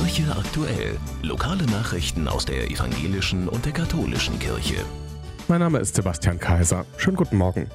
Kirche aktuell. Lokale Nachrichten aus der evangelischen und der katholischen Kirche. Mein Name ist Sebastian Kaiser. Schönen guten Morgen.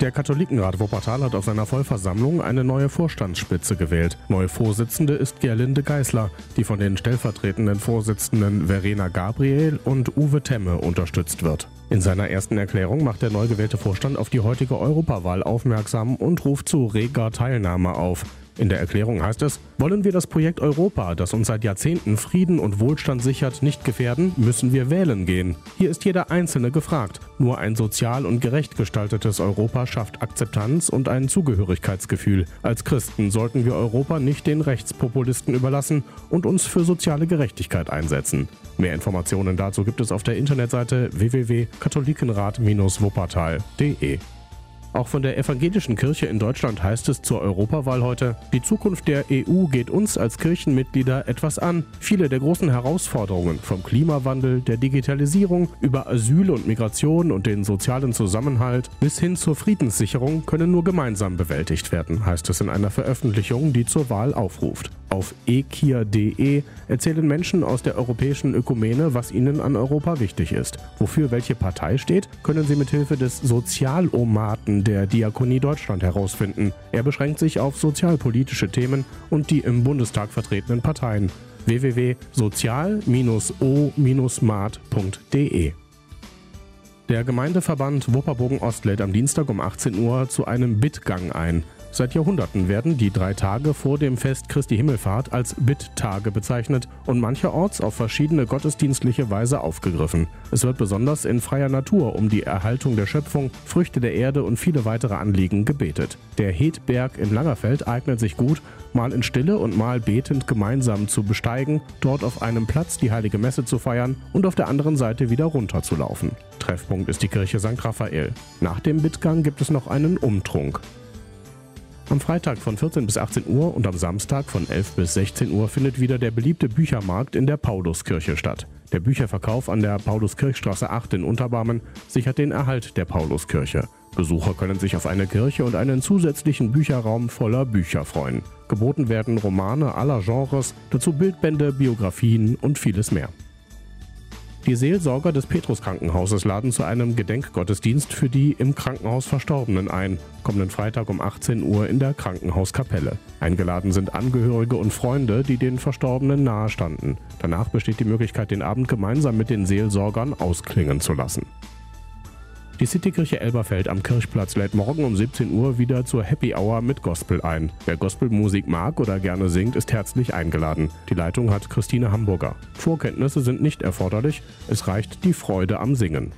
Der Katholikenrat Wuppertal hat auf seiner Vollversammlung eine neue Vorstandsspitze gewählt. Neue Vorsitzende ist Gerlinde Geißler, die von den stellvertretenden Vorsitzenden Verena Gabriel und Uwe Temme unterstützt wird. In seiner ersten Erklärung macht der neu gewählte Vorstand auf die heutige Europawahl aufmerksam und ruft zu reger Teilnahme auf. In der Erklärung heißt es, wollen wir das Projekt Europa, das uns seit Jahrzehnten Frieden und Wohlstand sichert, nicht gefährden, müssen wir wählen gehen. Hier ist jeder Einzelne gefragt. Nur ein sozial und gerecht gestaltetes Europa schafft Akzeptanz und ein Zugehörigkeitsgefühl. Als Christen sollten wir Europa nicht den Rechtspopulisten überlassen und uns für soziale Gerechtigkeit einsetzen. Mehr Informationen dazu gibt es auf der Internetseite www.katholikenrat-wuppertal.de. Auch von der evangelischen Kirche in Deutschland heißt es zur Europawahl heute, die Zukunft der EU geht uns als Kirchenmitglieder etwas an. Viele der großen Herausforderungen vom Klimawandel, der Digitalisierung über Asyl und Migration und den sozialen Zusammenhalt bis hin zur Friedenssicherung können nur gemeinsam bewältigt werden, heißt es in einer Veröffentlichung, die zur Wahl aufruft. Auf ekir.de erzählen Menschen aus der europäischen Ökumene, was ihnen an Europa wichtig ist. Wofür welche Partei steht, können sie mithilfe des Sozialomaten der Diakonie Deutschland herausfinden. Er beschränkt sich auf sozialpolitische Themen und die im Bundestag vertretenen Parteien. www.sozial-o-mat.de der Gemeindeverband Wupperbogen-Ost lädt am Dienstag um 18 Uhr zu einem Bittgang ein. Seit Jahrhunderten werden die drei Tage vor dem Fest Christi Himmelfahrt als Bitttage bezeichnet und mancherorts auf verschiedene gottesdienstliche Weise aufgegriffen. Es wird besonders in freier Natur um die Erhaltung der Schöpfung, Früchte der Erde und viele weitere Anliegen gebetet. Der Hetberg in Langerfeld eignet sich gut, mal in Stille und mal betend gemeinsam zu besteigen, dort auf einem Platz die heilige Messe zu feiern und auf der anderen Seite wieder runterzulaufen. Treffpunkt ist die Kirche St. Raphael. Nach dem Bittgang gibt es noch einen Umtrunk. Am Freitag von 14 bis 18 Uhr und am Samstag von 11 bis 16 Uhr findet wieder der beliebte Büchermarkt in der Pauluskirche statt. Der Bücherverkauf an der Pauluskirchstraße 8 in Unterbarmen sichert den Erhalt der Pauluskirche. Besucher können sich auf eine Kirche und einen zusätzlichen Bücherraum voller Bücher freuen. Geboten werden Romane aller Genres, dazu Bildbände, Biografien und vieles mehr. Die Seelsorger des Petruskrankenhauses laden zu einem Gedenkgottesdienst für die im Krankenhaus Verstorbenen ein, kommenden Freitag um 18 Uhr in der Krankenhauskapelle. Eingeladen sind Angehörige und Freunde, die den Verstorbenen nahestanden. Danach besteht die Möglichkeit, den Abend gemeinsam mit den Seelsorgern ausklingen zu lassen. Die Citykirche Elberfeld am Kirchplatz lädt morgen um 17 Uhr wieder zur Happy Hour mit Gospel ein. Wer Gospelmusik mag oder gerne singt, ist herzlich eingeladen. Die Leitung hat Christine Hamburger. Vorkenntnisse sind nicht erforderlich, es reicht die Freude am Singen.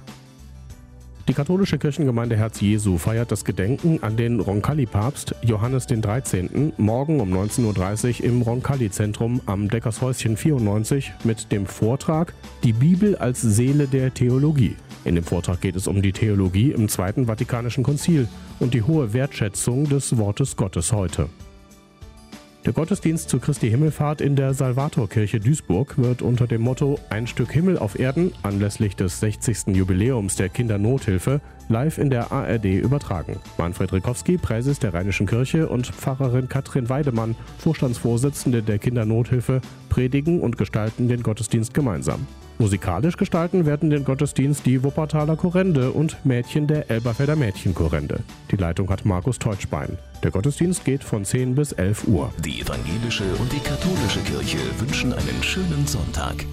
Die katholische Kirchengemeinde Herz Jesu feiert das Gedenken an den Roncalli-Papst Johannes 13. morgen um 19.30 Uhr im Roncalli-Zentrum am Deckershäuschen 94 mit dem Vortrag Die Bibel als Seele der Theologie. In dem Vortrag geht es um die Theologie im Zweiten Vatikanischen Konzil und die hohe Wertschätzung des Wortes Gottes heute. Der Gottesdienst zu Christi Himmelfahrt in der Salvatorkirche Duisburg wird unter dem Motto Ein Stück Himmel auf Erden anlässlich des 60. Jubiläums der Kindernothilfe live in der ARD übertragen. Manfred Rikowski, Präses der Rheinischen Kirche und Pfarrerin Katrin Weidemann, Vorstandsvorsitzende der Kindernothilfe, predigen und gestalten den Gottesdienst gemeinsam. Musikalisch gestalten werden den Gottesdienst die Wuppertaler Chorende und Mädchen der Elberfelder Mädchenchorende. Die Leitung hat Markus Teutschbein. Der Gottesdienst geht von 10 bis 11 Uhr. Die evangelische und die katholische Kirche wünschen einen schönen Sonntag.